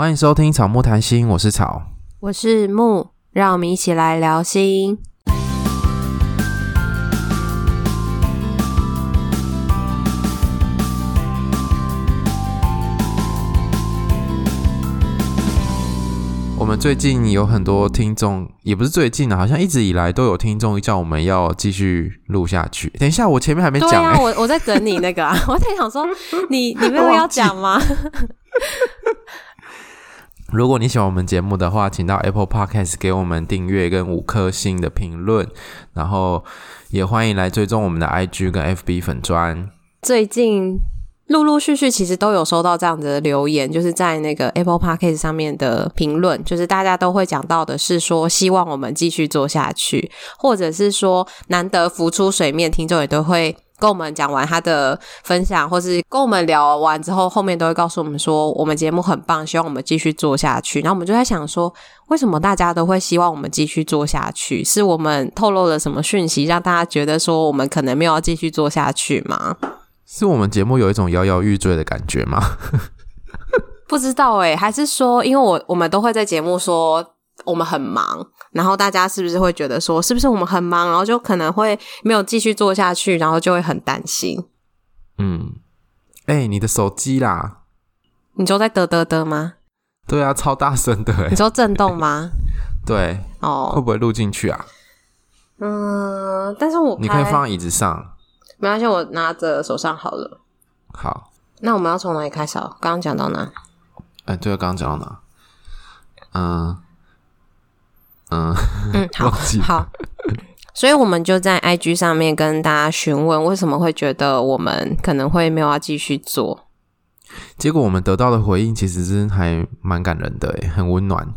欢迎收听草木谈心，我是草，我是木，让我们一起来聊心。我们最近有很多听众，也不是最近啊，好像一直以来都有听众叫我们要继续录下去。等一下，我前面还没讲、欸。对啊，我我在等你那个啊，我在想说，你你没有要讲吗？如果你喜欢我们节目的话，请到 Apple Podcast 给我们订阅跟五颗星的评论，然后也欢迎来追踪我们的 IG 跟 FB 粉砖。最近。陆陆续续其实都有收到这样子的留言，就是在那个 Apple Podcast 上面的评论，就是大家都会讲到的是说，希望我们继续做下去，或者是说难得浮出水面，听众也都会跟我们讲完他的分享，或是跟我们聊完之后，后面都会告诉我们说，我们节目很棒，希望我们继续做下去。然后我们就在想说，为什么大家都会希望我们继续做下去？是我们透露了什么讯息，让大家觉得说我们可能没有要继续做下去吗？是我们节目有一种摇摇欲坠的感觉吗？不知道诶，还是说，因为我我们都会在节目说我们很忙，然后大家是不是会觉得说，是不是我们很忙，然后就可能会没有继续做下去，然后就会很担心。嗯，哎、欸，你的手机啦？你就在嘚嘚嘚吗？对啊，超大声的。你说震动吗？对。哦，会不会录进去啊？嗯，但是我你可以放在椅子上。没关系，我拿着手上好了。好，那我们要从哪里开始？刚刚讲到哪？哎，对，刚刚讲到哪？嗯嗯嗯，好，好。所以我们就在 IG 上面跟大家询问，为什么会觉得我们可能会没有要继续做？结果我们得到的回应其实是还蛮感人的，诶，很温暖。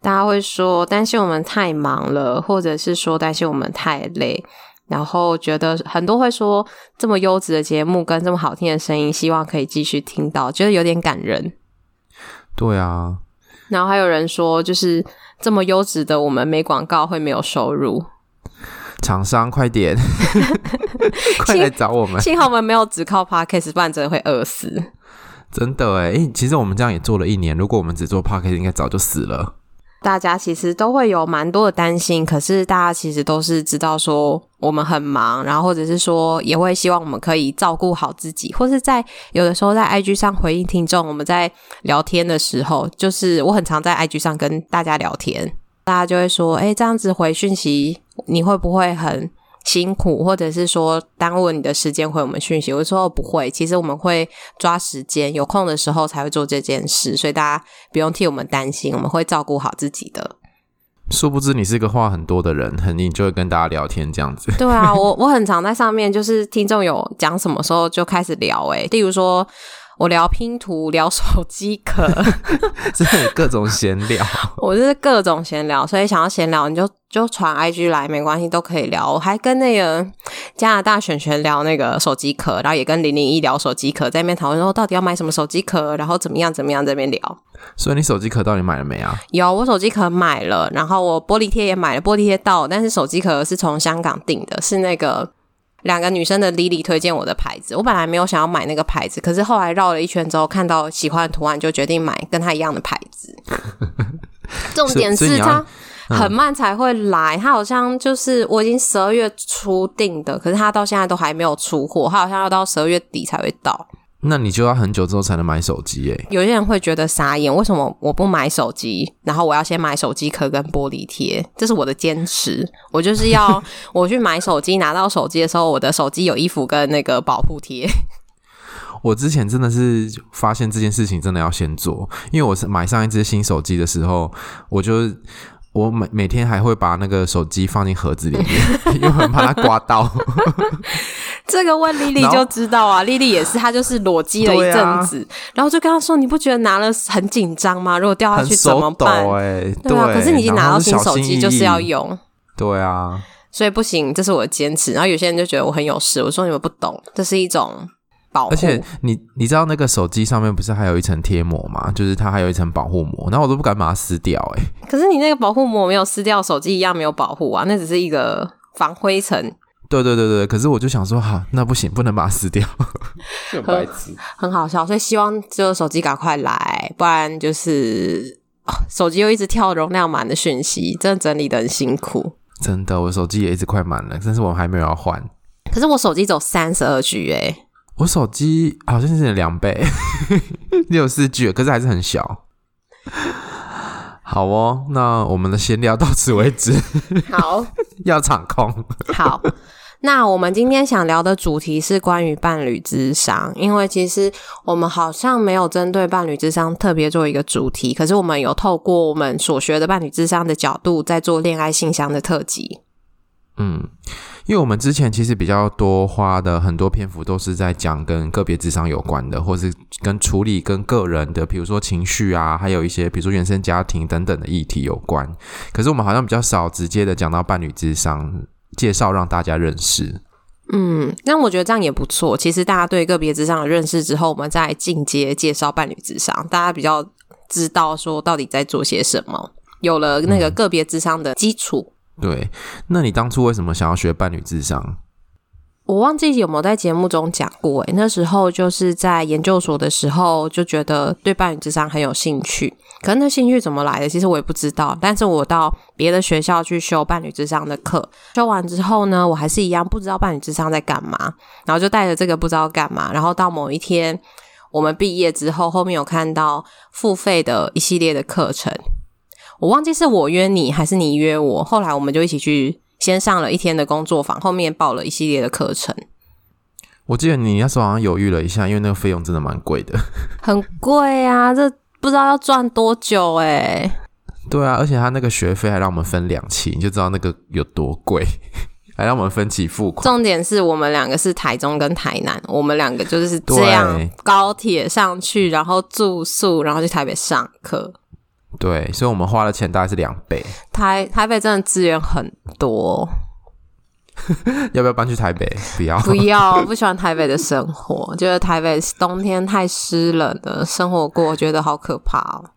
大家会说担心我们太忙了，或者是说担心我们太累。然后觉得很多会说这么优质的节目跟这么好听的声音，希望可以继续听到，觉得有点感人。对啊。然后还有人说，就是这么优质的，我们没广告会没有收入。厂商快点，快来找我们。幸好我们没有只靠 Podcast，不然真的会饿死。真的哎，其实我们这样也做了一年，如果我们只做 Podcast，应该早就死了。大家其实都会有蛮多的担心，可是大家其实都是知道说我们很忙，然后或者是说也会希望我们可以照顾好自己，或是在有的时候在 IG 上回应听众，我们在聊天的时候，就是我很常在 IG 上跟大家聊天，大家就会说，诶，这样子回讯息，你会不会很辛苦，或者是说耽误你的时间回我们讯息，我说不会，其实我们会抓时间，有空的时候才会做这件事，所以大家不用替我们担心，我们会照顾好自己的。殊不知你是一个话很多的人，很你就会跟大家聊天这样子。对啊，我我很常在上面，就是听众有讲什么时候就开始聊，诶，例如说。我聊拼图，聊手机壳，真的各种闲聊。我就是各种闲聊，所以想要闲聊，你就就传 IG 来，没关系，都可以聊。我还跟那个加拿大璇璇聊那个手机壳，然后也跟零零一聊手机壳，在那边讨论说到底要买什么手机壳，然后怎么样怎么样，在那边聊。所以你手机壳到底买了没啊？有，我手机壳买了，然后我玻璃贴也买了，玻璃贴到，但是手机壳是从香港订的，是那个。两个女生的 Lily 推荐我的牌子，我本来没有想要买那个牌子，可是后来绕了一圈之后，看到喜欢的图案，就决定买跟它一样的牌子。重点是它很慢才会来，它好像就是我已经十二月初定的，可是它到现在都还没有出货，它好像要到十二月底才会到。那你就要很久之后才能买手机诶。有些人会觉得傻眼，为什么我不买手机，然后我要先买手机壳跟玻璃贴？这是我的坚持，我就是要 我去买手机，拿到手机的时候，我的手机有衣服跟那个保护贴。我之前真的是发现这件事情真的要先做，因为我是买上一只新手机的时候，我就。我每每天还会把那个手机放进盒子里面，因为很怕它刮到。这个问丽丽就知道啊，丽丽也是，她就是裸机了一阵子，啊、然后就跟她说：“你不觉得拿了很紧张吗？如果掉下去怎么办？”欸、对啊，可是你已经拿到新手机，就是要用。对啊，所以不行，这是我的坚持。然后有些人就觉得我很有事，我说你们不懂，这是一种。保而且你你知道那个手机上面不是还有一层贴膜吗？就是它还有一层保护膜，然后我都不敢把它撕掉哎、欸。可是你那个保护膜没有撕掉，手机一样没有保护啊，那只是一个防灰尘。对对对对，可是我就想说，哈，那不行，不能把它撕掉，很白痴，很好笑。所以希望就手机赶快来，不然就是、哦、手机又一直跳容量满的讯息，真的整理的很辛苦。真的，我手机也一直快满了，但是我还没有要换。可是我手机只有三十二 G 哎，我手机好像是两倍，六十四 G，可是还是很小。好哦，那我们的闲聊到此为止。好，要场控。好，那我们今天想聊的主题是关于伴侣智商，因为其实我们好像没有针对伴侣智商特别做一个主题，可是我们有透过我们所学的伴侣智商的角度，在做恋爱信箱的特辑。嗯。因为我们之前其实比较多花的很多篇幅都是在讲跟个别智商有关的，或是跟处理跟个人的，比如说情绪啊，还有一些比如说原生家庭等等的议题有关。可是我们好像比较少直接的讲到伴侣智商，介绍让大家认识。嗯，那我觉得这样也不错。其实大家对个别智商的认识之后，我们再进阶介绍伴侣智商，大家比较知道说到底在做些什么，有了那个个别智商的基础。嗯对，那你当初为什么想要学伴侣智商？我忘记有没有在节目中讲过。诶，那时候就是在研究所的时候，就觉得对伴侣智商很有兴趣。可是那兴趣怎么来的？其实我也不知道。但是我到别的学校去修伴侣智商的课，修完之后呢，我还是一样不知道伴侣智商在干嘛。然后就带着这个不知道干嘛，然后到某一天我们毕业之后，后面有看到付费的一系列的课程。我忘记是我约你还是你约我，后来我们就一起去，先上了一天的工作坊，后面报了一系列的课程。我记得你那时候好像犹豫了一下，因为那个费用真的蛮贵的，很贵啊！这不知道要赚多久哎。对啊，而且他那个学费还让我们分两期，你就知道那个有多贵，还让我们分期付款。重点是我们两个是台中跟台南，我们两个就是这样高铁上去，然后住宿，然后去台北上课。对，所以我们花的钱大概是两倍。台台北真的资源很多，要不要搬去台北？不要，不要，不喜欢台北的生活，觉得台北冬天太湿冷了，生活过觉得好可怕哦。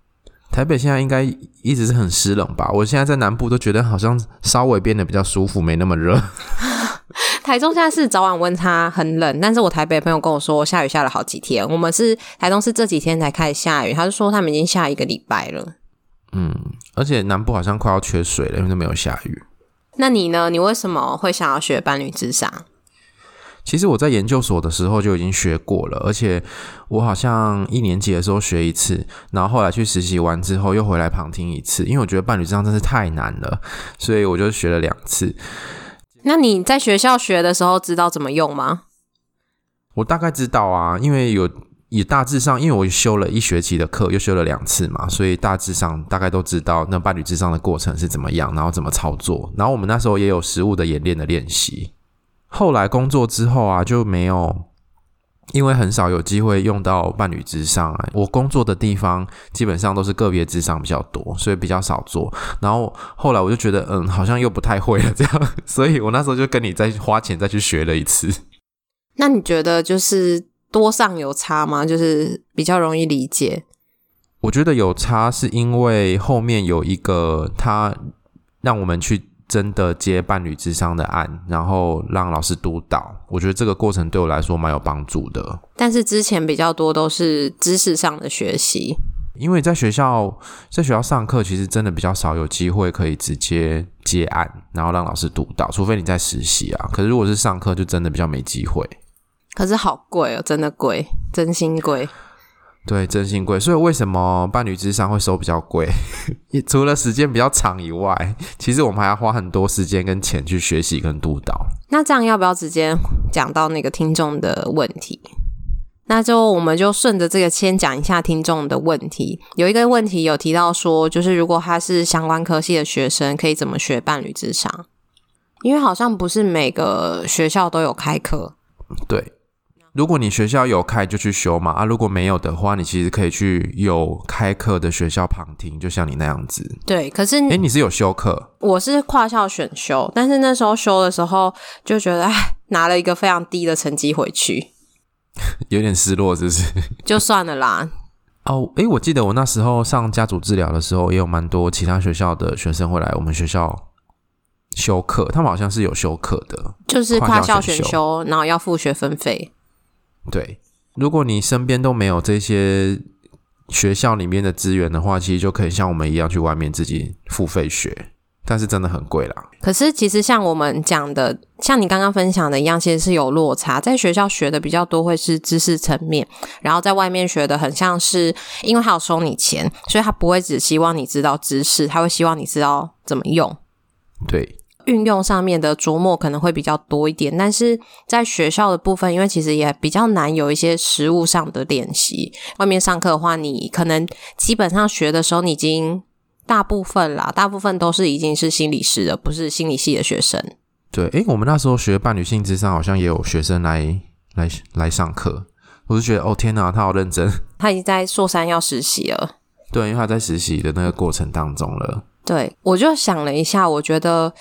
台北现在应该一直是很湿冷吧？我现在在南部都觉得好像稍微变得比较舒服，没那么热。台中现在是早晚温差很冷，但是我台北朋友跟我说下雨下了好几天，我们是台中是这几天才开始下雨，他就说他们已经下一个礼拜了。嗯，而且南部好像快要缺水了，因为都没有下雨。那你呢？你为什么会想要学伴侣智商？其实我在研究所的时候就已经学过了，而且我好像一年级的时候学一次，然后后来去实习完之后又回来旁听一次，因为我觉得伴侣智商真是太难了，所以我就学了两次。那你在学校学的时候知道怎么用吗？我大概知道啊，因为有。也大致上，因为我修了一学期的课，又修了两次嘛，所以大致上大概都知道那伴侣咨商的过程是怎么样，然后怎么操作。然后我们那时候也有实物的演练的练习。后来工作之后啊，就没有，因为很少有机会用到伴侣咨商啊。我工作的地方基本上都是个别智商比较多，所以比较少做。然后后来我就觉得，嗯，好像又不太会了这样，所以我那时候就跟你再花钱再去学了一次。那你觉得就是？多上有差吗？就是比较容易理解。我觉得有差，是因为后面有一个他让我们去真的接伴侣智商的案，然后让老师督导。我觉得这个过程对我来说蛮有帮助的。但是之前比较多都是知识上的学习，因为在学校在学校上课，其实真的比较少有机会可以直接接案，然后让老师督导，除非你在实习啊。可是如果是上课，就真的比较没机会。可是好贵哦，真的贵，真心贵。对，真心贵。所以为什么伴侣之商会收比较贵？除了时间比较长以外，其实我们还要花很多时间跟钱去学习跟督导。那这样要不要直接讲到那个听众的问题？那就我们就顺着这个先讲一下听众的问题。有一个问题有提到说，就是如果他是相关科系的学生，可以怎么学伴侣智商？因为好像不是每个学校都有开课。对。如果你学校有开就去修嘛啊，如果没有的话，你其实可以去有开课的学校旁听，就像你那样子。对，可是诶，你是有修课？我是跨校选修，但是那时候修的时候就觉得，哎，拿了一个非常低的成绩回去，有点失落，是不是？就算了啦。哦，诶，我记得我那时候上家族治疗的时候，也有蛮多其他学校的学生会来我们学校修课，他们好像是有修课的，就是跨校选修，然后要付学分费。对，如果你身边都没有这些学校里面的资源的话，其实就可以像我们一样去外面自己付费学。但是真的很贵啦。可是其实像我们讲的，像你刚刚分享的一样，其实是有落差。在学校学的比较多会是知识层面，然后在外面学的很像是，因为他有收你钱，所以他不会只希望你知道知识，他会希望你知道怎么用。对，运用上面的琢磨可能会比较多一点。但是在学校的部分，因为其实也比较难有一些实务上的练习。外面上课的话，你可能基本上学的时候，你已经。大部分啦，大部分都是已经是心理师了，不是心理系的学生。对，诶，我们那时候学伴侣性咨商，好像也有学生来来来上课。我就觉得，哦天哪，他好认真。他已经在硕三要实习了。对，因为他在实习的那个过程当中了。对，我就想了一下，我觉得。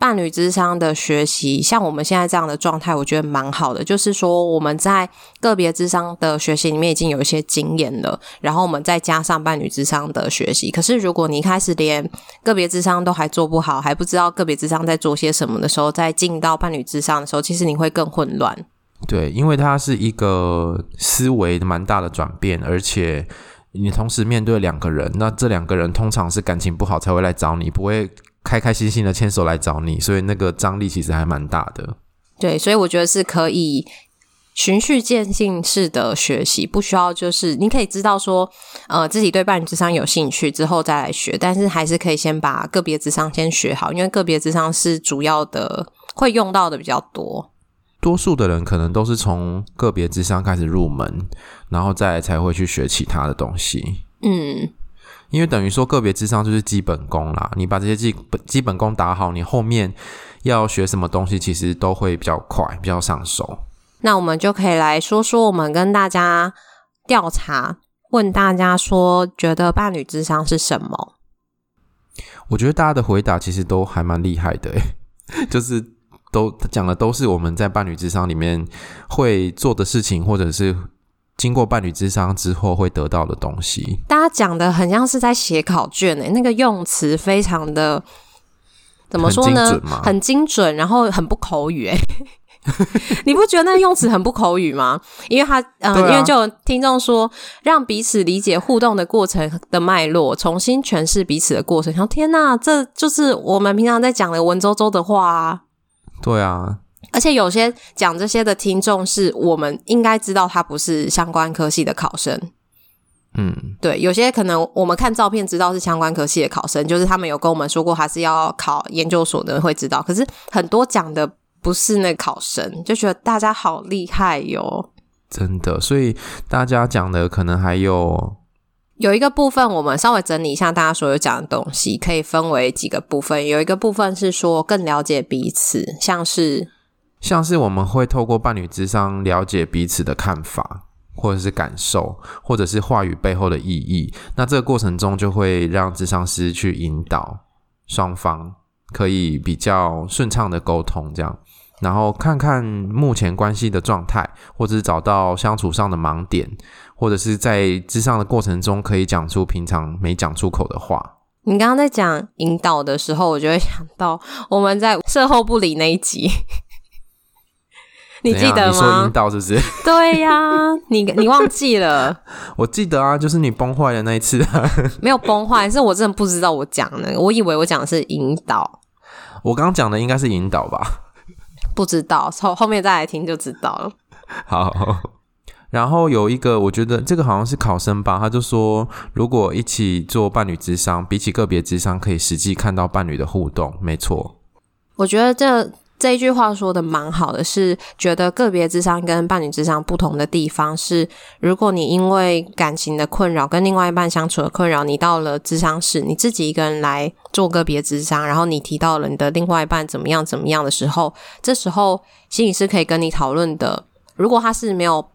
伴侣咨商的学习，像我们现在这样的状态，我觉得蛮好的。就是说，我们在个别智商的学习里面已经有一些经验了，然后我们再加上伴侣咨商的学习。可是，如果你一开始连个别智商都还做不好，还不知道个别智商在做些什么的时候，再进到伴侣咨商的时候，其实你会更混乱。对，因为它是一个思维蛮大的转变，而且你同时面对两个人，那这两个人通常是感情不好才会来找你，不会。开开心心的牵手来找你，所以那个张力其实还蛮大的。对，所以我觉得是可以循序渐进式的学习，不需要就是你可以知道说，呃，自己对伴侣智商有兴趣之后再来学，但是还是可以先把个别智商先学好，因为个别智商是主要的会用到的比较多。多数的人可能都是从个别智商开始入门，然后再来才会去学其他的东西。嗯。因为等于说个别智商就是基本功啦，你把这些基本基本功打好，你后面要学什么东西，其实都会比较快，比较上手。那我们就可以来说说，我们跟大家调查，问大家说，觉得伴侣智商是什么？我觉得大家的回答其实都还蛮厉害的，就是都讲的都是我们在伴侣智商里面会做的事情，或者是。经过伴侣智商之后会得到的东西，大家讲的很像是在写考卷诶，那个用词非常的怎么说呢？很精准，很精准，然后很不口语诶 你不觉得那用词很不口语吗？因为他呃，啊、因为就有听众说，让彼此理解互动的过程的脉络，重新诠释彼此的过程。然后天哪，这就是我们平常在讲的文绉绉的话啊！对啊。而且有些讲这些的听众是我们应该知道他不是相关科系的考生，嗯，对，有些可能我们看照片知道是相关科系的考生，就是他们有跟我们说过还是要考研究所的人会知道，可是很多讲的不是那考生，就觉得大家好厉害哟，真的，所以大家讲的可能还有有一个部分，我们稍微整理一下大家所有讲的东西，可以分为几个部分，有一个部分是说更了解彼此，像是。像是我们会透过伴侣咨商了解彼此的看法，或者是感受，或者是话语背后的意义。那这个过程中就会让智商师去引导双方可以比较顺畅的沟通，这样，然后看看目前关系的状态，或者是找到相处上的盲点，或者是在智商的过程中可以讲出平常没讲出口的话。你刚刚在讲引导的时候，我就会想到我们在售后不理那一集。你记得吗？你说引导是不是？对呀、啊，你你忘记了？我记得啊，就是你崩坏的那一次。没有崩坏，是我真的不知道我讲的，我以为我讲的是引导。我刚刚讲的应该是引导吧？不知道，后后面再来听就知道了。好，然后有一个，我觉得这个好像是考生吧，他就说，如果一起做伴侣智商，比起个别智商，可以实际看到伴侣的互动。没错，我觉得这。这一句话说的蛮好的，是觉得个别智商跟伴侣智商不同的地方是，如果你因为感情的困扰跟另外一半相处的困扰，你到了智商室，你自己一个人来做个别智商，然后你提到了你的另外一半怎么样怎么样的时候，这时候心理师可以跟你讨论的，如果他是没有。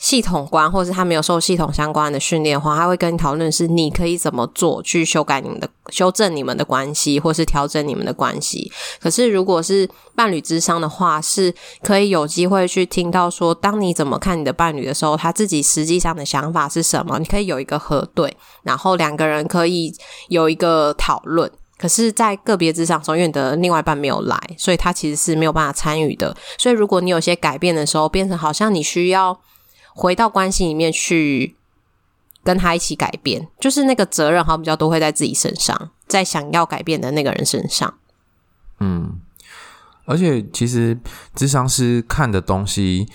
系统观，或是他没有受系统相关的训练的话，他会跟你讨论是你可以怎么做去修改你们的、修正你们的关系，或是调整你们的关系。可是如果是伴侣咨商的话，是可以有机会去听到说，当你怎么看你的伴侣的时候，他自己实际上的想法是什么？你可以有一个核对，然后两个人可以有一个讨论。可是，在个别咨商中，因为你的另外一半没有来，所以他其实是没有办法参与的。所以，如果你有些改变的时候，变成好像你需要回到关系里面去跟他一起改变，就是那个责任好比较多会在自己身上，在想要改变的那个人身上。嗯，而且其实智商师看的东西，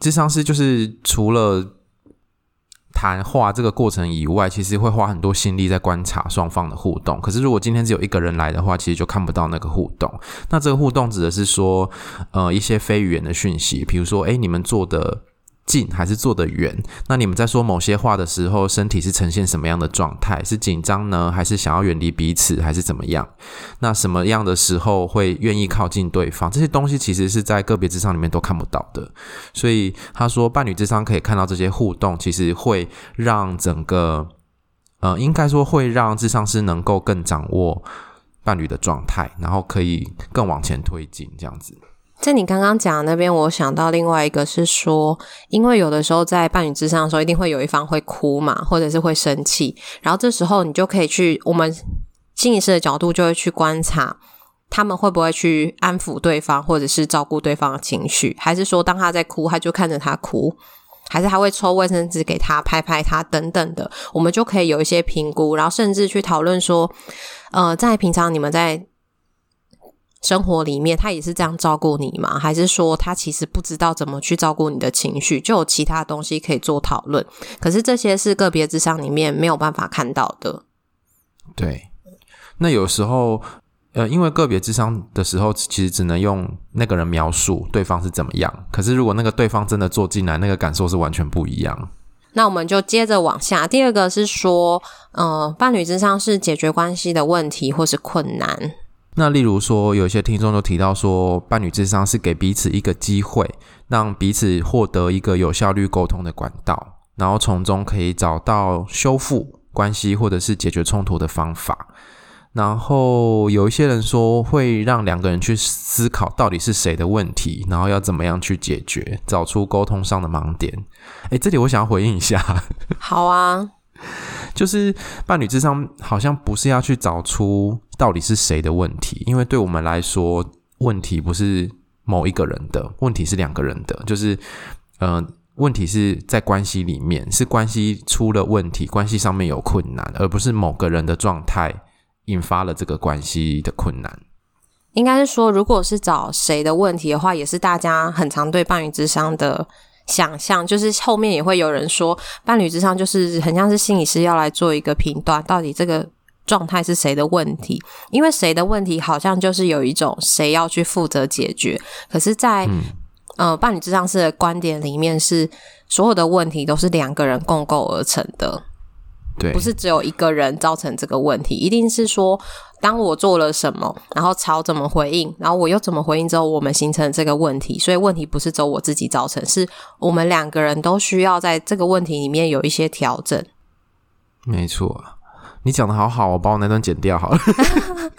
智商师就是除了。谈话这个过程以外，其实会花很多心力在观察双方的互动。可是，如果今天只有一个人来的话，其实就看不到那个互动。那这个互动指的是说，呃，一些非语言的讯息，比如说，诶，你们做的。近还是坐得远？那你们在说某些话的时候，身体是呈现什么样的状态？是紧张呢，还是想要远离彼此，还是怎么样？那什么样的时候会愿意靠近对方？这些东西其实是在个别智商里面都看不到的。所以他说，伴侣智商可以看到这些互动，其实会让整个，呃，应该说会让智商师能够更掌握伴侣的状态，然后可以更往前推进，这样子。在你刚刚讲的那边，我想到另外一个是说，因为有的时候在伴侣之上的时候，一定会有一方会哭嘛，或者是会生气，然后这时候你就可以去我们心理师的角度，就会去观察他们会不会去安抚对方，或者是照顾对方的情绪，还是说当他在哭，他就看着他哭，还是他会抽卫生纸给他拍拍他等等的，我们就可以有一些评估，然后甚至去讨论说，呃，在平常你们在。生活里面，他也是这样照顾你吗？还是说他其实不知道怎么去照顾你的情绪，就有其他东西可以做讨论？可是这些是个别智商里面没有办法看到的。对，那有时候，呃，因为个别智商的时候，其实只能用那个人描述对方是怎么样。可是如果那个对方真的坐进来，那个感受是完全不一样。那我们就接着往下。第二个是说，呃，伴侣咨商是解决关系的问题或是困难。那例如说，有些听众都提到说，伴侣智商是给彼此一个机会，让彼此获得一个有效率沟通的管道，然后从中可以找到修复关系或者是解决冲突的方法。然后有一些人说，会让两个人去思考到底是谁的问题，然后要怎么样去解决，找出沟通上的盲点。诶，这里我想要回应一下。好啊。就是伴侣智商好像不是要去找出到底是谁的问题，因为对我们来说，问题不是某一个人的，问题是两个人的。就是，呃，问题是在关系里面，是关系出了问题，关系上面有困难，而不是某个人的状态引发了这个关系的困难。应该是说，如果是找谁的问题的话，也是大家很常对伴侣之商的。想象就是后面也会有人说，伴侣咨商就是很像是心理师要来做一个评断，到底这个状态是谁的问题？因为谁的问题好像就是有一种谁要去负责解决。可是在，在、嗯、呃伴侣咨商师的观点里面，是所有的问题都是两个人共构而成的。对，不是只有一个人造成这个问题，一定是说，当我做了什么，然后朝怎么回应，然后我又怎么回应之后，我们形成这个问题。所以问题不是只有我自己造成，是我们两个人都需要在这个问题里面有一些调整。没错，你讲的好好，我把我那段剪掉好了。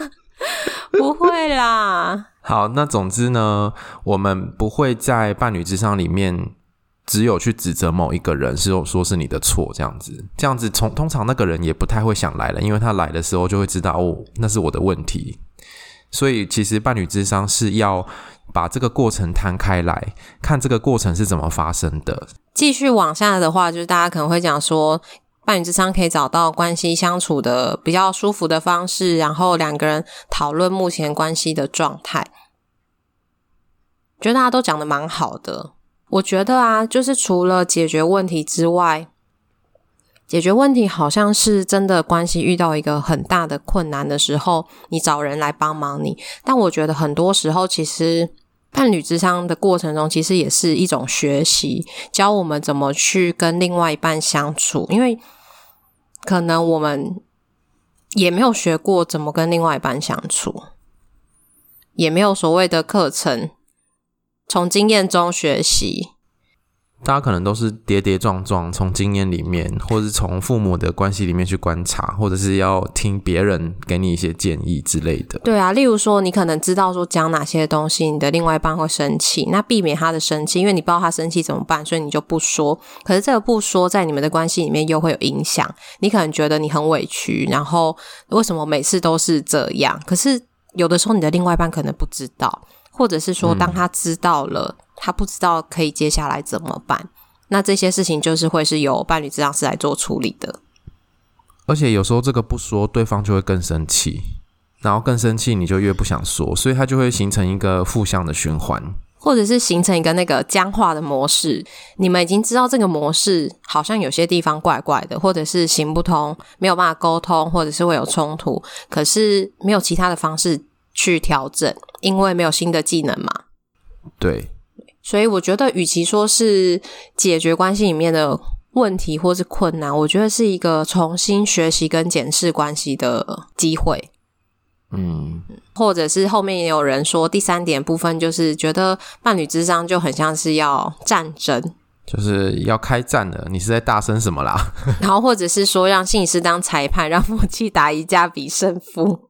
不会啦。好，那总之呢，我们不会在伴侣咨商里面。只有去指责某一个人，是说是你的错，这样子，这样子从通常那个人也不太会想来了，因为他来的时候就会知道哦，那是我的问题。所以其实伴侣智商是要把这个过程摊开来看，这个过程是怎么发生的。继续往下的话，就是大家可能会讲说，伴侣之商可以找到关系相处的比较舒服的方式，然后两个人讨论目前关系的状态。觉得大家都讲得蛮好的。我觉得啊，就是除了解决问题之外，解决问题好像是真的关系遇到一个很大的困难的时候，你找人来帮忙你。但我觉得很多时候，其实伴侣之商的过程中，其实也是一种学习，教我们怎么去跟另外一半相处。因为可能我们也没有学过怎么跟另外一半相处，也没有所谓的课程。从经验中学习，大家可能都是跌跌撞撞，从经验里面，或是从父母的关系里面去观察，或者是要听别人给你一些建议之类的。对啊，例如说，你可能知道说讲哪些东西，你的另外一半会生气，那避免他的生气，因为你不知道他生气怎么办，所以你就不说。可是这个不说，在你们的关系里面又会有影响。你可能觉得你很委屈，然后为什么每次都是这样？可是有的时候，你的另外一半可能不知道，或者是说，当他知道了。他不知道可以接下来怎么办，那这些事情就是会是由伴侣治疗师来做处理的。而且有时候这个不说，对方就会更生气，然后更生气，你就越不想说，所以他就会形成一个负向的循环，或者是形成一个那个僵化的模式。你们已经知道这个模式好像有些地方怪怪的，或者是行不通，没有办法沟通，或者是会有冲突，可是没有其他的方式去调整，因为没有新的技能嘛。对。所以我觉得，与其说是解决关系里面的问题或是困难，我觉得是一个重新学习跟检视关系的机会。嗯，或者是后面也有人说，第三点部分就是觉得伴侣咨商就很像是要战争，就是要开战了。你是在大声什么啦？然后或者是说让心理师当裁判，让夫妻打一架比胜负。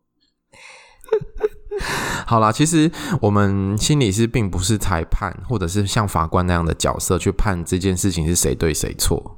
好啦，其实我们心理师并不是裁判，或者是像法官那样的角色去判这件事情是谁对谁错。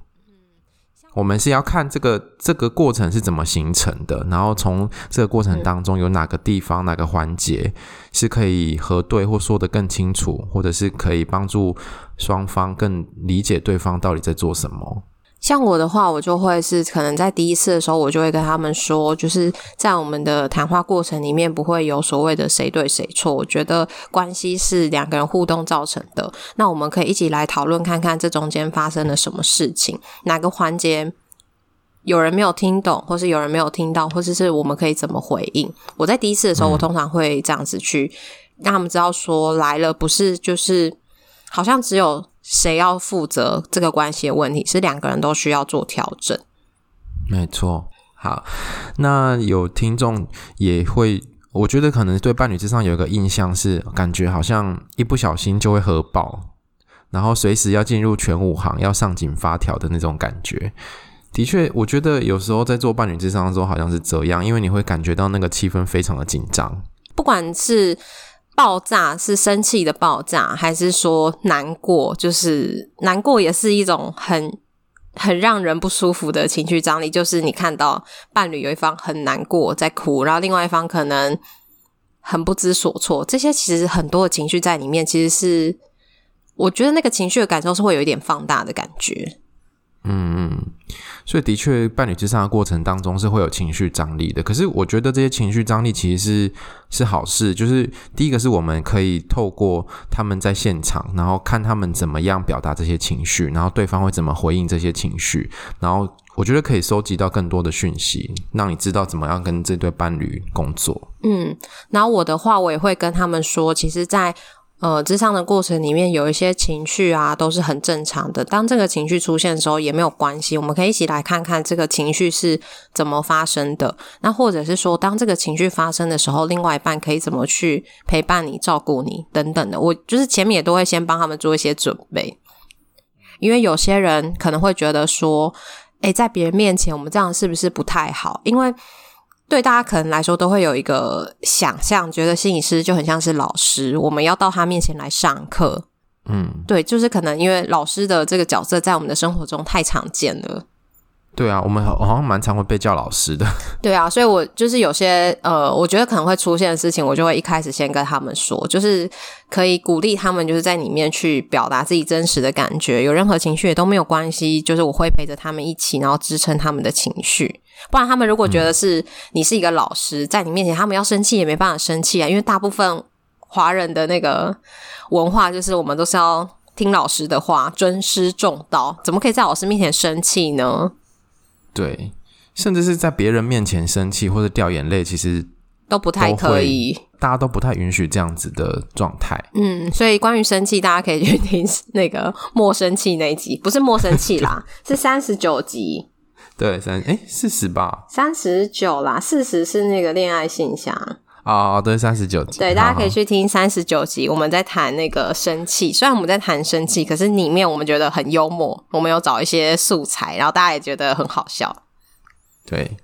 我们是要看这个这个过程是怎么形成的，然后从这个过程当中有哪个地方、哪个环节是可以核对或说得更清楚，或者是可以帮助双方更理解对方到底在做什么。像我的话，我就会是可能在第一次的时候，我就会跟他们说，就是在我们的谈话过程里面，不会有所谓的谁对谁错。我觉得关系是两个人互动造成的，那我们可以一起来讨论看看这中间发生了什么事情，哪个环节有人没有听懂，或是有人没有听到，或者是我们可以怎么回应。我在第一次的时候，我通常会这样子去让他们知道说，来了不是就是好像只有。谁要负责这个关系的问题，是两个人都需要做调整。没错，好，那有听众也会，我觉得可能对伴侣之上有一个印象是，感觉好像一不小心就会核爆，然后随时要进入全武行，要上紧发条的那种感觉。的确，我觉得有时候在做伴侣之上的时候，好像是这样，因为你会感觉到那个气氛非常的紧张，不管是。爆炸是生气的爆炸，还是说难过？就是难过也是一种很很让人不舒服的情绪张力。就是你看到伴侣有一方很难过在哭，然后另外一方可能很不知所措，这些其实很多的情绪在里面，其实是我觉得那个情绪的感受是会有一点放大的感觉。嗯嗯，所以的确，伴侣之上的过程当中是会有情绪张力的。可是我觉得这些情绪张力其实是是好事，就是第一个是我们可以透过他们在现场，然后看他们怎么样表达这些情绪，然后对方会怎么回应这些情绪，然后我觉得可以收集到更多的讯息，让你知道怎么样跟这对伴侣工作。嗯，然后我的话，我也会跟他们说，其实，在呃，咨商的过程里面有一些情绪啊，都是很正常的。当这个情绪出现的时候，也没有关系，我们可以一起来看看这个情绪是怎么发生的。那或者是说，当这个情绪发生的时候，另外一半可以怎么去陪伴你、照顾你等等的。我就是前面也都会先帮他们做一些准备，因为有些人可能会觉得说，诶，在别人面前我们这样是不是不太好？因为对大家可能来说都会有一个想象，觉得心理师就很像是老师，我们要到他面前来上课。嗯，对，就是可能因为老师的这个角色在我们的生活中太常见了。对啊，我们好像蛮常会被叫老师的。对啊，所以我就是有些呃，我觉得可能会出现的事情，我就会一开始先跟他们说，就是可以鼓励他们，就是在里面去表达自己真实的感觉，有任何情绪也都没有关系，就是我会陪着他们一起，然后支撑他们的情绪。不然他们如果觉得是你是一个老师，在你面前他们要生气也没办法生气啊，因为大部分华人的那个文化就是我们都是要听老师的话，尊师重道，怎么可以在老师面前生气呢？对，甚至是在别人面前生气或者掉眼泪，其实都不太可以，大家都不太允许这样子的状态。嗯，所以关于生气，大家可以去听那个莫生气那一集，不是莫生气啦，是三十九集。对，三哎四十吧，三十九啦，四十是那个恋爱信箱。哦，对，三十九集，对，大家可以去听三十九集，我们在谈那个生气。虽然我们在谈生气，可是里面我们觉得很幽默，我们有找一些素材，然后大家也觉得很好笑。对，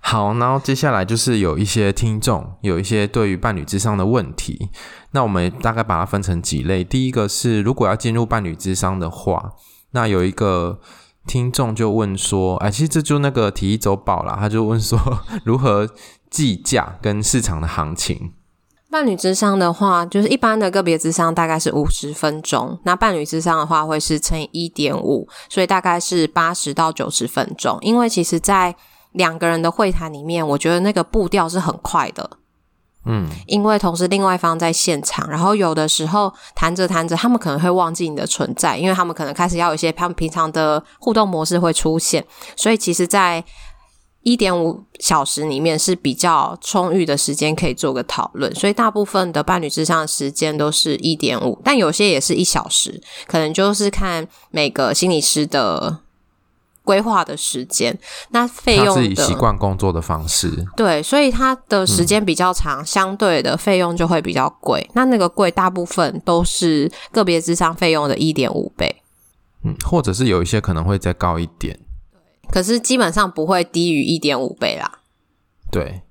好，然后接下来就是有一些听众有一些对于伴侣咨商的问题，那我们大概把它分成几类。第一个是，如果要进入伴侣之商的话，那有一个听众就问说，哎，其实这就那个体液周报啦，他就问说 如何。计价跟市场的行情，伴侣咨商的话，就是一般的个别咨商大概是五十分钟，那伴侣咨商的话会是乘以一点五，所以大概是八十到九十分钟。因为其实，在两个人的会谈里面，我觉得那个步调是很快的，嗯，因为同时另外一方在现场，然后有的时候谈着谈着，他们可能会忘记你的存在，因为他们可能开始要有一些他们平常的互动模式会出现，所以其实，在一点五小时里面是比较充裕的时间，可以做个讨论，所以大部分的伴侣之上时间都是一点五，但有些也是一小时，可能就是看每个心理师的规划的时间。那费用自己习惯工作的方式，对，所以他的时间比较长，嗯、相对的费用就会比较贵。那那个贵，大部分都是个别智商费用的一点五倍，嗯，或者是有一些可能会再高一点。可是基本上不会低于一点五倍啦。对，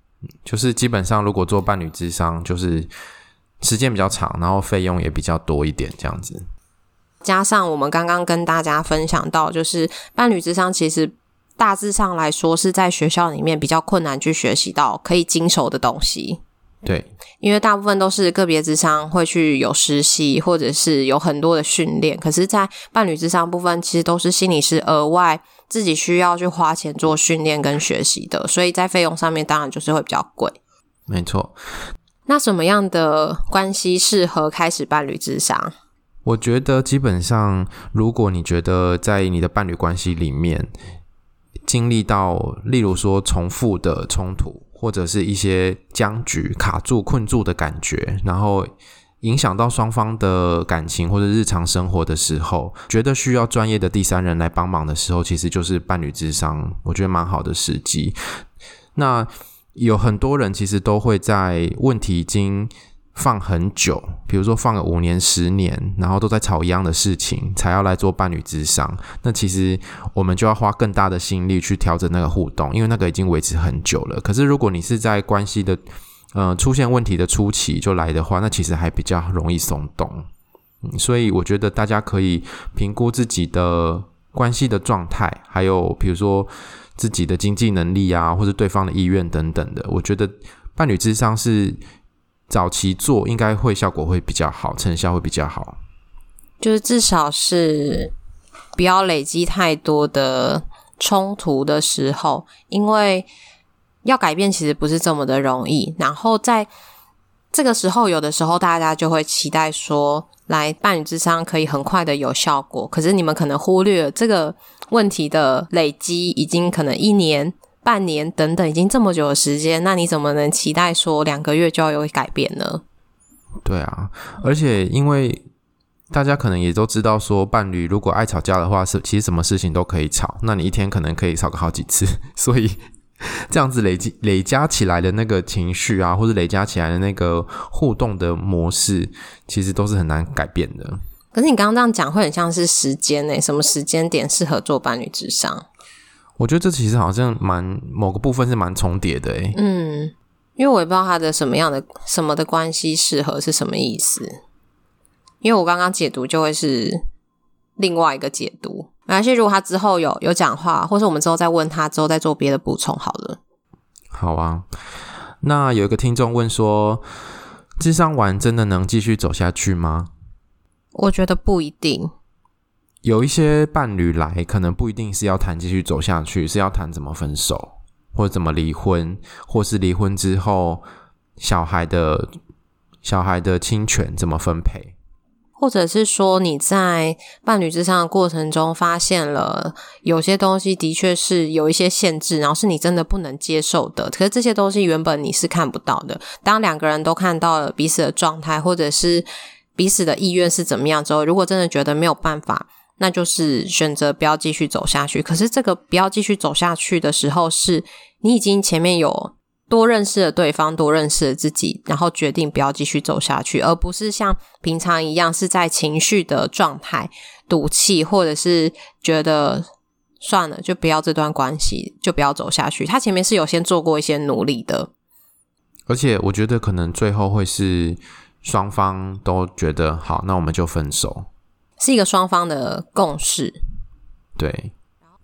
就是基本上如果做伴侣智商，就是时间比较长，然后费用也比较多一点这样子。加上我们刚刚跟大家分享到，就是伴侣智商其实大致上来说是在学校里面比较困难去学习到可以经手的东西。对，因为大部分都是个别智商会去有实习，或者是有很多的训练。可是，在伴侣智商部分，其实都是心理师额外自己需要去花钱做训练跟学习的，所以在费用上面当然就是会比较贵。没错。那什么样的关系适合开始伴侣智商？我觉得基本上，如果你觉得在你的伴侣关系里面经历到，例如说重复的冲突。或者是一些僵局、卡住、困住的感觉，然后影响到双方的感情或者日常生活的时候，觉得需要专业的第三人来帮忙的时候，其实就是伴侣智商，我觉得蛮好的时机。那有很多人其实都会在问题已经放很久，比如说放了五年、十年，然后都在吵一样的事情，才要来做伴侣智商。那其实我们就要花更大的心力去调整那个互动，因为那个已经维持很久了。可是如果你是在关系的呃出现问题的初期就来的话，那其实还比较容易松动。嗯，所以我觉得大家可以评估自己的关系的状态，还有比如说自己的经济能力啊，或者对方的意愿等等的。我觉得伴侣智商是。早期做应该会效果会比较好，成效会比较好。就是至少是不要累积太多的冲突的时候，因为要改变其实不是这么的容易。然后在这个时候，有的时候大家就会期待说，来伴侣智商可以很快的有效果。可是你们可能忽略了这个问题的累积，已经可能一年。半年等等，已经这么久的时间，那你怎么能期待说两个月就要有改变呢？对啊，而且因为大家可能也都知道，说伴侣如果爱吵架的话，是其实什么事情都可以吵。那你一天可能可以吵个好几次，所以 这样子累积累加起来的那个情绪啊，或者累加起来的那个互动的模式，其实都是很难改变的。可是你刚刚这样讲，会很像是时间诶，什么时间点适合做伴侣咨商？我觉得这其实好像蛮某个部分是蛮重叠的诶。嗯，因为我也不知道他的什么样的什么的关系适合是什么意思，因为我刚刚解读就会是另外一个解读。没关系，如果他之后有有讲话，或是我们之后再问他，之后再做别的补充好了。好啊，那有一个听众问说，智商完真的能继续走下去吗？我觉得不一定。有一些伴侣来，可能不一定是要谈继续走下去，是要谈怎么分手，或者怎么离婚，或是离婚之后小孩的小孩的侵权怎么分配，或者是说你在伴侣之上的过程中发现了有些东西的确是有一些限制，然后是你真的不能接受的。可是这些东西原本你是看不到的。当两个人都看到了彼此的状态，或者是彼此的意愿是怎么样之后，如果真的觉得没有办法。那就是选择不要继续走下去。可是这个不要继续走下去的时候，是你已经前面有多认识了对方，多认识了自己，然后决定不要继续走下去，而不是像平常一样是在情绪的状态赌气，或者是觉得算了，就不要这段关系，就不要走下去。他前面是有先做过一些努力的，而且我觉得可能最后会是双方都觉得好，那我们就分手，是一个双方的共识。对，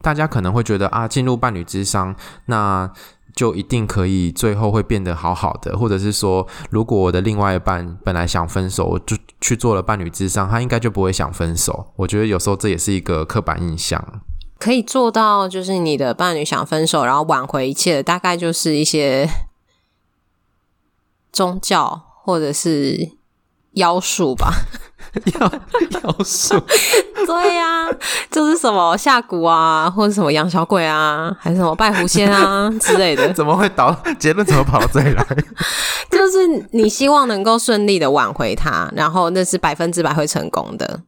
大家可能会觉得啊，进入伴侣之商那。就一定可以最后会变得好好的，或者是说，如果我的另外一半本来想分手，我就去做了伴侣咨商，他应该就不会想分手。我觉得有时候这也是一个刻板印象。可以做到，就是你的伴侣想分手，然后挽回一切，大概就是一些宗教或者是妖术吧。妖妖术，对呀、啊，就是什么下蛊啊，或者什么养小鬼啊，还是什么拜狐仙啊 之类的。怎么会导结论怎么跑到这里来？就是你希望能够顺利的挽回他，然后那是百分之百会成功的。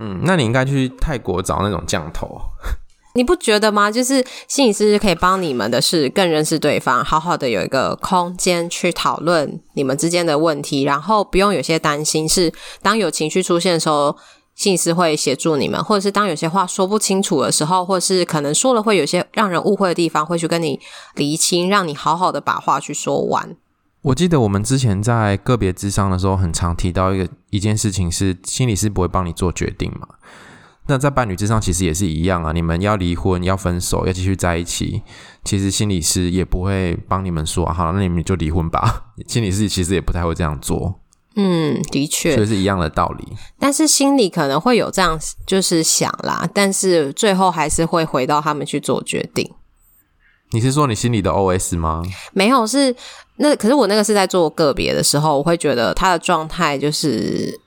嗯，那你应该去泰国找那种降头。你不觉得吗？就是心理师可以帮你们的是更认识对方，好好的有一个空间去讨论你们之间的问题，然后不用有些担心。是当有情绪出现的时候，心理师会协助你们，或者是当有些话说不清楚的时候，或者是可能说了会有些让人误会的地方，会去跟你厘清，让你好好的把话去说完。我记得我们之前在个别智商的时候，很常提到一个一件事情，是心理师不会帮你做决定嘛。那在伴侣之上其实也是一样啊，你们要离婚、要分手、要继续在一起，其实心理师也不会帮你们说，好，那你们就离婚吧。心理师其实也不太会这样做。嗯，的确，所以是一样的道理。但是心里可能会有这样就是想啦，但是最后还是会回到他们去做决定。你是说你心里的 OS 吗？没有，是那可是我那个是在做个别的时候，我会觉得他的状态就是。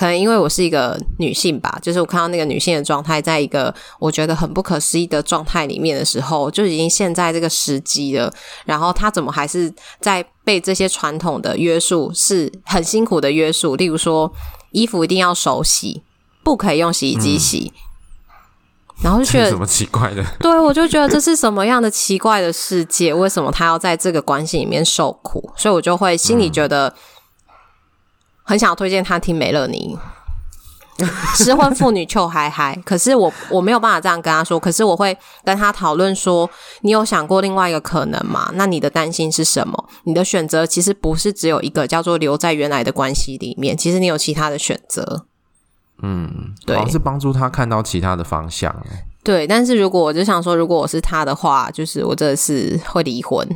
可能因为我是一个女性吧，就是我看到那个女性的状态，在一个我觉得很不可思议的状态里面的时候，就已经现在这个时机了。然后她怎么还是在被这些传统的约束，是很辛苦的约束？例如说，衣服一定要手洗，不可以用洗衣机洗。嗯、然后就觉得什么奇怪的？对，我就觉得这是什么样的奇怪的世界？为什么她要在这个关系里面受苦？所以我就会心里觉得。嗯很想要推荐他听梅乐妮，失婚妇女臭嗨嗨。可是我我没有办法这样跟他说，可是我会跟他讨论说，你有想过另外一个可能吗？那你的担心是什么？你的选择其实不是只有一个，叫做留在原来的关系里面。其实你有其他的选择。嗯，对，是帮助他看到其他的方向。对，但是如果我就想说，如果我是他的话，就是我真的是会离婚。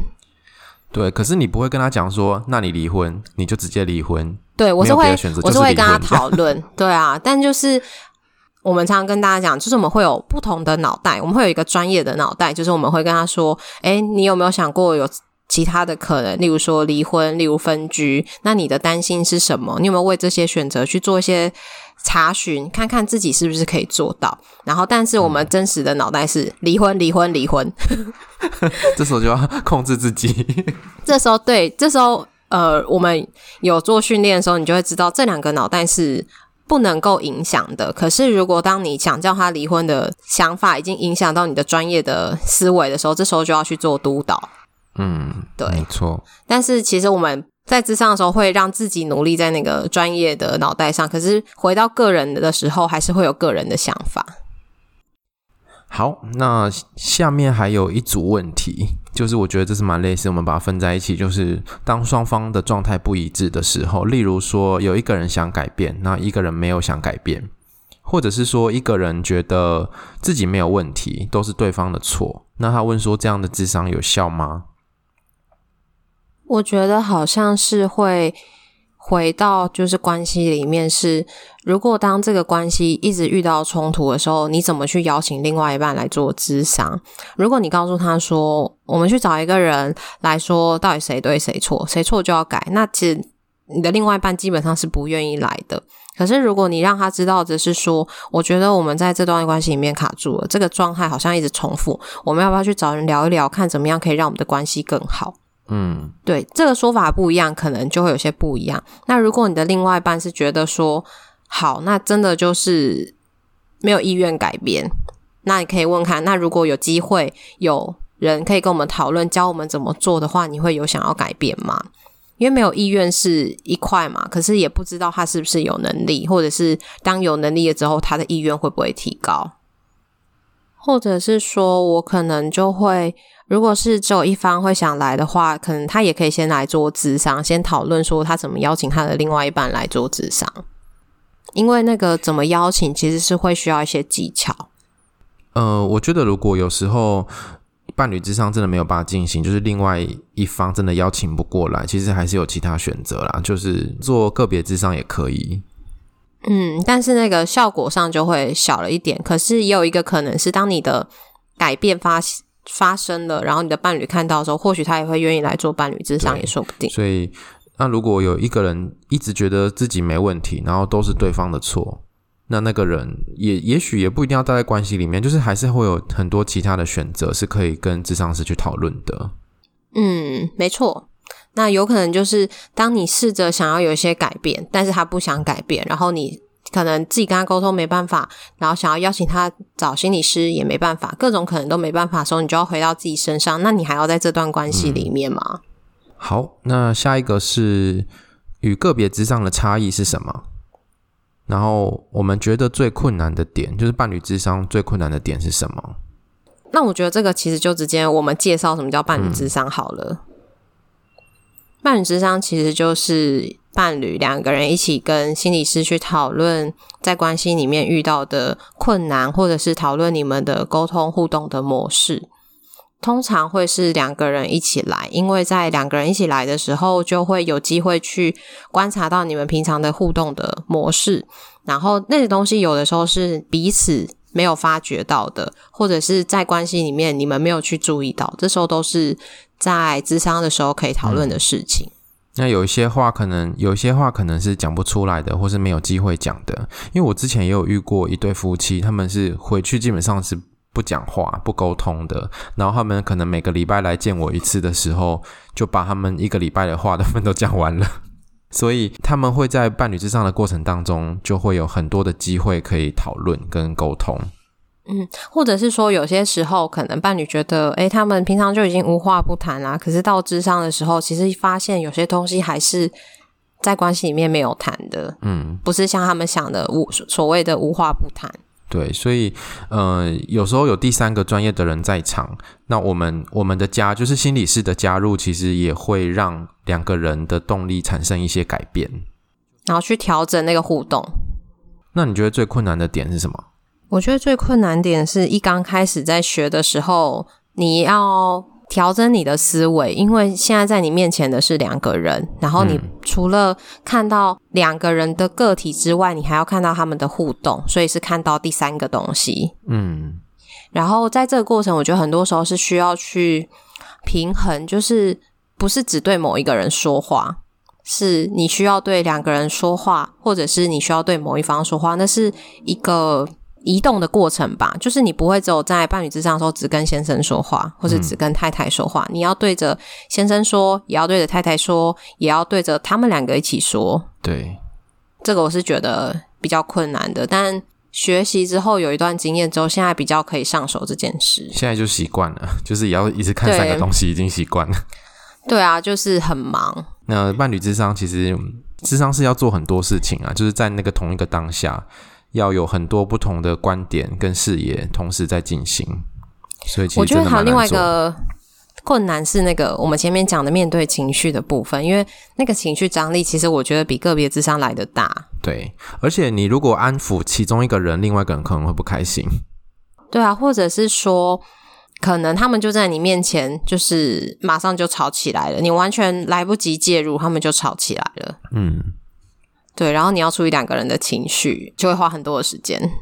对，可是你不会跟他讲说，那你离婚，你就直接离婚。对，我是会，我是会跟他讨论。对啊，但就是我们常常跟大家讲，就是我们会有不同的脑袋，我们会有一个专业的脑袋，就是我们会跟他说：“诶，你有没有想过有其他的可能？例如说离婚，例如分居，那你的担心是什么？你有没有为这些选择去做一些查询，看看自己是不是可以做到？然后，但是我们真实的脑袋是离婚，离婚，离婚。这时候就要控制自己。这时候，对，这时候。呃，我们有做训练的时候，你就会知道这两个脑袋是不能够影响的。可是，如果当你想叫他离婚的想法已经影响到你的专业的思维的时候，这时候就要去做督导。嗯，对，没错。但是，其实我们在智商的时候会让自己努力在那个专业的脑袋上，可是回到个人的时候，还是会有个人的想法。好，那下面还有一组问题，就是我觉得这是蛮类似，我们把它分在一起，就是当双方的状态不一致的时候，例如说有一个人想改变，那一个人没有想改变，或者是说一个人觉得自己没有问题，都是对方的错，那他问说这样的智商有效吗？我觉得好像是会。回到就是关系里面是，如果当这个关系一直遇到冲突的时候，你怎么去邀请另外一半来做咨商？如果你告诉他说，我们去找一个人来说，到底谁对谁错，谁错就要改，那其实你的另外一半基本上是不愿意来的。可是如果你让他知道的是说，我觉得我们在这段关系里面卡住了，这个状态好像一直重复，我们要不要去找人聊一聊，看怎么样可以让我们的关系更好？嗯，对，这个说法不一样，可能就会有些不一样。那如果你的另外一半是觉得说好，那真的就是没有意愿改变，那你可以问看，那如果有机会有人可以跟我们讨论，教我们怎么做的话，你会有想要改变吗？因为没有意愿是一块嘛，可是也不知道他是不是有能力，或者是当有能力了之后，他的意愿会不会提高？或者是说我可能就会，如果是只有一方会想来的话，可能他也可以先来做智商，先讨论说他怎么邀请他的另外一半来做智商，因为那个怎么邀请其实是会需要一些技巧。呃，我觉得如果有时候。伴侣智商真的没有办法进行，就是另外一方真的邀请不过来，其实还是有其他选择啦，就是做个别智商也可以。嗯，但是那个效果上就会小了一点。可是也有一个可能是，当你的改变发发生了，然后你的伴侣看到的时候，或许他也会愿意来做伴侣智商，也说不定。所以，那如果有一个人一直觉得自己没问题，然后都是对方的错。那那个人也也许也不一定要待在关系里面，就是还是会有很多其他的选择是可以跟智商师去讨论的。嗯，没错。那有可能就是当你试着想要有一些改变，但是他不想改变，然后你可能自己跟他沟通没办法，然后想要邀请他找心理师也没办法，各种可能都没办法的时候，你就要回到自己身上。那你还要在这段关系里面吗？嗯。好，那下一个是与个别咨商的差异是什么？然后我们觉得最困难的点，就是伴侣智商最困难的点是什么？那我觉得这个其实就直接我们介绍什么叫伴侣智商好了。嗯、伴侣智商其实就是伴侣两个人一起跟心理师去讨论在关系里面遇到的困难，或者是讨论你们的沟通互动的模式。通常会是两个人一起来，因为在两个人一起来的时候，就会有机会去观察到你们平常的互动的模式，然后那些东西有的时候是彼此没有发觉到的，或者是在关系里面你们没有去注意到，这时候都是在咨商的时候可以讨论的事情。那有一些话可能有一些话可能是讲不出来的，或是没有机会讲的，因为我之前也有遇过一对夫妻，他们是回去基本上是。不讲话、不沟通的，然后他们可能每个礼拜来见我一次的时候，就把他们一个礼拜的话的分都讲完了。所以他们会在伴侣之上的过程当中，就会有很多的机会可以讨论跟沟通。嗯，或者是说有些时候，可能伴侣觉得，诶，他们平常就已经无话不谈啦，可是到智商的时候，其实发现有些东西还是在关系里面没有谈的。嗯，不是像他们想的无所谓的无话不谈。对，所以，呃，有时候有第三个专业的人在场，那我们我们的加就是心理师的加入，其实也会让两个人的动力产生一些改变，然后去调整那个互动。那你觉得最困难的点是什么？我觉得最困难点是一刚开始在学的时候，你要。调整你的思维，因为现在在你面前的是两个人，然后你除了看到两个人的个体之外，你还要看到他们的互动，所以是看到第三个东西。嗯，然后在这个过程，我觉得很多时候是需要去平衡，就是不是只对某一个人说话，是你需要对两个人说话，或者是你需要对某一方说话，那是一个。移动的过程吧，就是你不会只有在伴侣之上的时候只跟先生说话，或是只跟太太说话，嗯、你要对着先生说，也要对着太太说，也要对着他们两个一起说。对，这个我是觉得比较困难的，但学习之后有一段经验之后，现在比较可以上手这件事。现在就习惯了，就是也要一直看三个东西，已经习惯了。对啊，就是很忙。那伴侣智商其实智商是要做很多事情啊，就是在那个同一个当下。要有很多不同的观点跟视野同时在进行，所以我觉得还有另外一个困难是那个我们前面讲的面对情绪的部分，因为那个情绪张力其实我觉得比个别智商来的大。对，而且你如果安抚其中一个人，另外一个人可能会不开心。对啊，或者是说，可能他们就在你面前，就是马上就吵起来了，你完全来不及介入，他们就吵起来了。嗯。对，然后你要处理两个人的情绪，就会花很多的时间。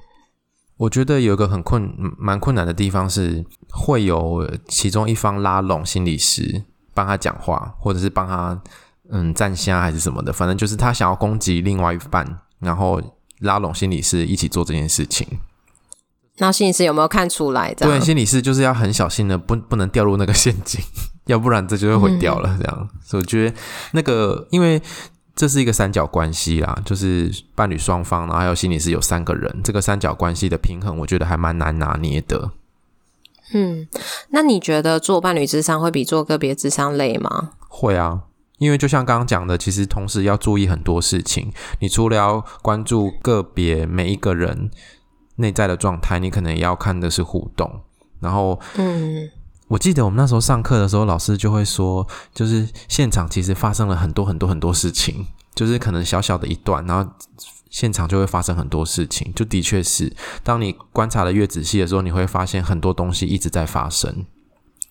我觉得有一个很困、蛮困难的地方是，会有其中一方拉拢心理师帮他讲话，或者是帮他嗯站下还是什么的，反正就是他想要攻击另外一半，然后拉拢心理师一起做这件事情。那心理师有没有看出来？对，心理师就是要很小心的，不不能掉入那个陷阱，要不然这就会毁掉了。这样，嗯、所以我觉得那个因为。这是一个三角关系啦，就是伴侣双方，然后还有心理师有三个人，这个三角关系的平衡，我觉得还蛮难拿捏的。嗯，那你觉得做伴侣智商会比做个别智商累吗？会啊，因为就像刚刚讲的，其实同时要注意很多事情。你除了要关注个别每一个人内在的状态，你可能也要看的是互动。然后，嗯，我记得我们那时候上课的时候，老师就会说，就是现场其实发生了很多很多很多事情，就是可能小小的一段，然后。现场就会发生很多事情，就的确是，当你观察的越仔细的时候，你会发现很多东西一直在发生，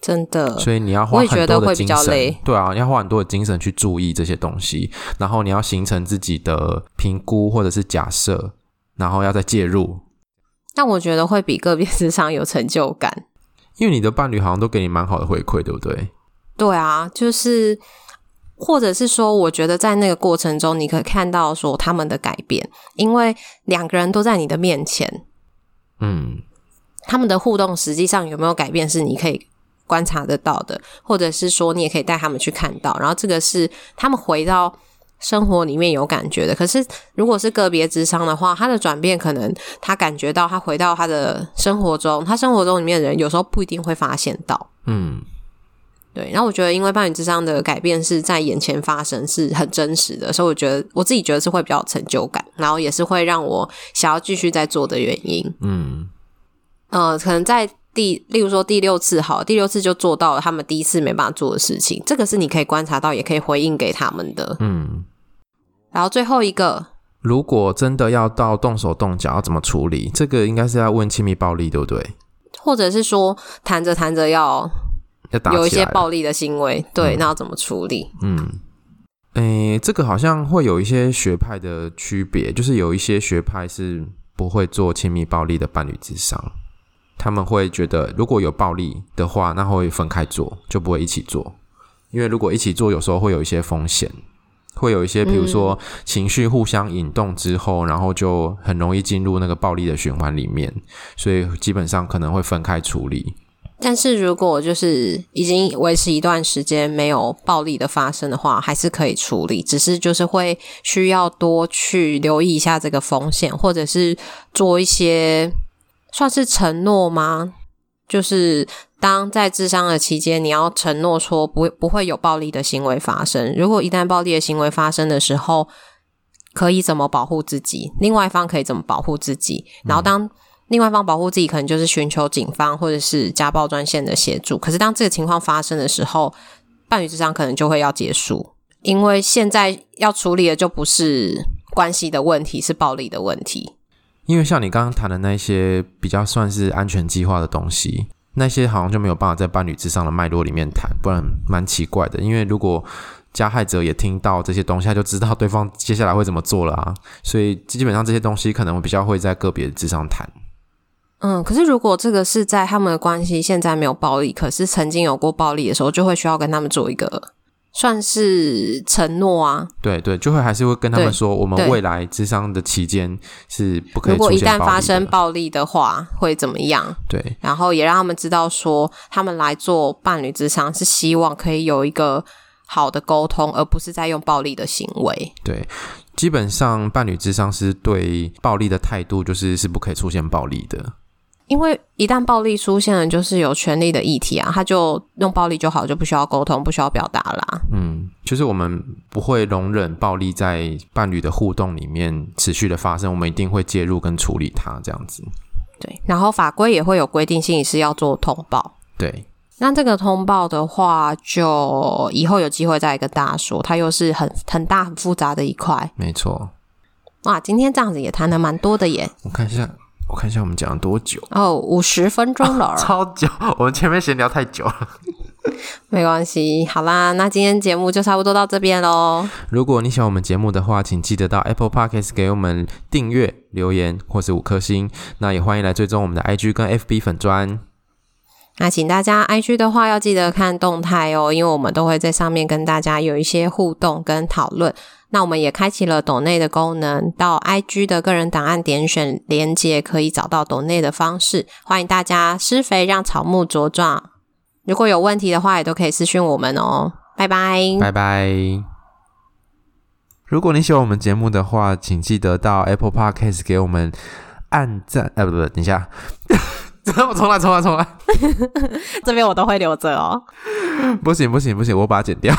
真的。所以你要花很多的精神，对啊，要花很多的精神去注意这些东西，然后你要形成自己的评估或者是假设，然后要再介入。但我觉得会比个别咨商有成就感，因为你的伴侣好像都给你蛮好的回馈，对不对？对啊，就是。或者是说，我觉得在那个过程中，你可以看到说他们的改变，因为两个人都在你的面前，嗯，他们的互动实际上有没有改变，是你可以观察得到的，或者是说你也可以带他们去看到，然后这个是他们回到生活里面有感觉的。可是如果是个别智商的话，他的转变可能他感觉到他回到他的生活中，他生活中里面的人有时候不一定会发现到，嗯。对，然后我觉得，因为伴侣智商的改变是在眼前发生，是很真实的，所以我觉得我自己觉得是会比较有成就感，然后也是会让我想要继续再做的原因。嗯，呃，可能在第，例如说第六次好，第六次就做到了他们第一次没办法做的事情，这个是你可以观察到，也可以回应给他们的。嗯，然后最后一个，如果真的要到动手动脚，要怎么处理？这个应该是要问亲密暴力，对不对？或者是说谈着谈着要。有一些暴力的行为，对，嗯、那要怎么处理？嗯，诶，这个好像会有一些学派的区别，就是有一些学派是不会做亲密暴力的伴侣咨商，他们会觉得如果有暴力的话，那会分开做，就不会一起做，因为如果一起做，有时候会有一些风险，会有一些，比如说情绪互相引动之后，然后就很容易进入那个暴力的循环里面，所以基本上可能会分开处理。但是如果就是已经维持一段时间没有暴力的发生的话，还是可以处理，只是就是会需要多去留意一下这个风险，或者是做一些算是承诺吗？就是当在智商的期间，你要承诺说不不会有暴力的行为发生。如果一旦暴力的行为发生的时候，可以怎么保护自己？另外一方可以怎么保护自己？然后当。另外一方保护自己，可能就是寻求警方或者是家暴专线的协助。可是当这个情况发生的时候，伴侣智商可能就会要结束，因为现在要处理的就不是关系的问题，是暴力的问题。因为像你刚刚谈的那些比较算是安全计划的东西，那些好像就没有办法在伴侣之上的脉络里面谈，不然蛮奇怪的。因为如果加害者也听到这些东西，他就知道对方接下来会怎么做了啊。所以基本上这些东西可能比较会在个别的咨商谈。嗯，可是如果这个是在他们的关系现在没有暴力，可是曾经有过暴力的时候，就会需要跟他们做一个算是承诺啊。对对，就会还是会跟他们说，我们未来智商的期间是不可以。如果一旦发生暴力的话，会怎么样？对，然后也让他们知道说，他们来做伴侣智商是希望可以有一个好的沟通，而不是在用暴力的行为。对，基本上伴侣智商是对暴力的态度就是是不可以出现暴力的。因为一旦暴力出现了，就是有权利的议题啊，他就用暴力就好，就不需要沟通，不需要表达啦。嗯，就是我们不会容忍暴力在伴侣的互动里面持续的发生，我们一定会介入跟处理它，这样子。对，然后法规也会有规定，心理师要做通报。对，那这个通报的话，就以后有机会再跟大家说，它又是很很大很复杂的一块。没错。哇，今天这样子也谈的蛮多的耶。我看一下。我看一下我们讲了多久哦，五十分钟了，哦，超久。我们前面闲聊太久了，没关系。好啦，那今天节目就差不多到这边喽。如果你喜欢我们节目的话，请记得到 Apple Podcast 给我们订阅、留言或是五颗星。那也欢迎来追踪我们的 IG 跟 FB 粉砖。那请大家 IG 的话要记得看动态哦，因为我们都会在上面跟大家有一些互动跟讨论。那我们也开启了抖内的功能，到 IG 的个人档案点选连接，可以找到抖内的方式。欢迎大家施肥，让草木茁壮。如果有问题的话，也都可以私讯我们哦。拜拜，拜拜。如果你喜欢我们节目的话，请记得到 Apple Podcast 给我们按赞。哎，不不，等一下。我重来，重来，重来。这边我都会留着哦。不行，不行，不行，我把它剪掉。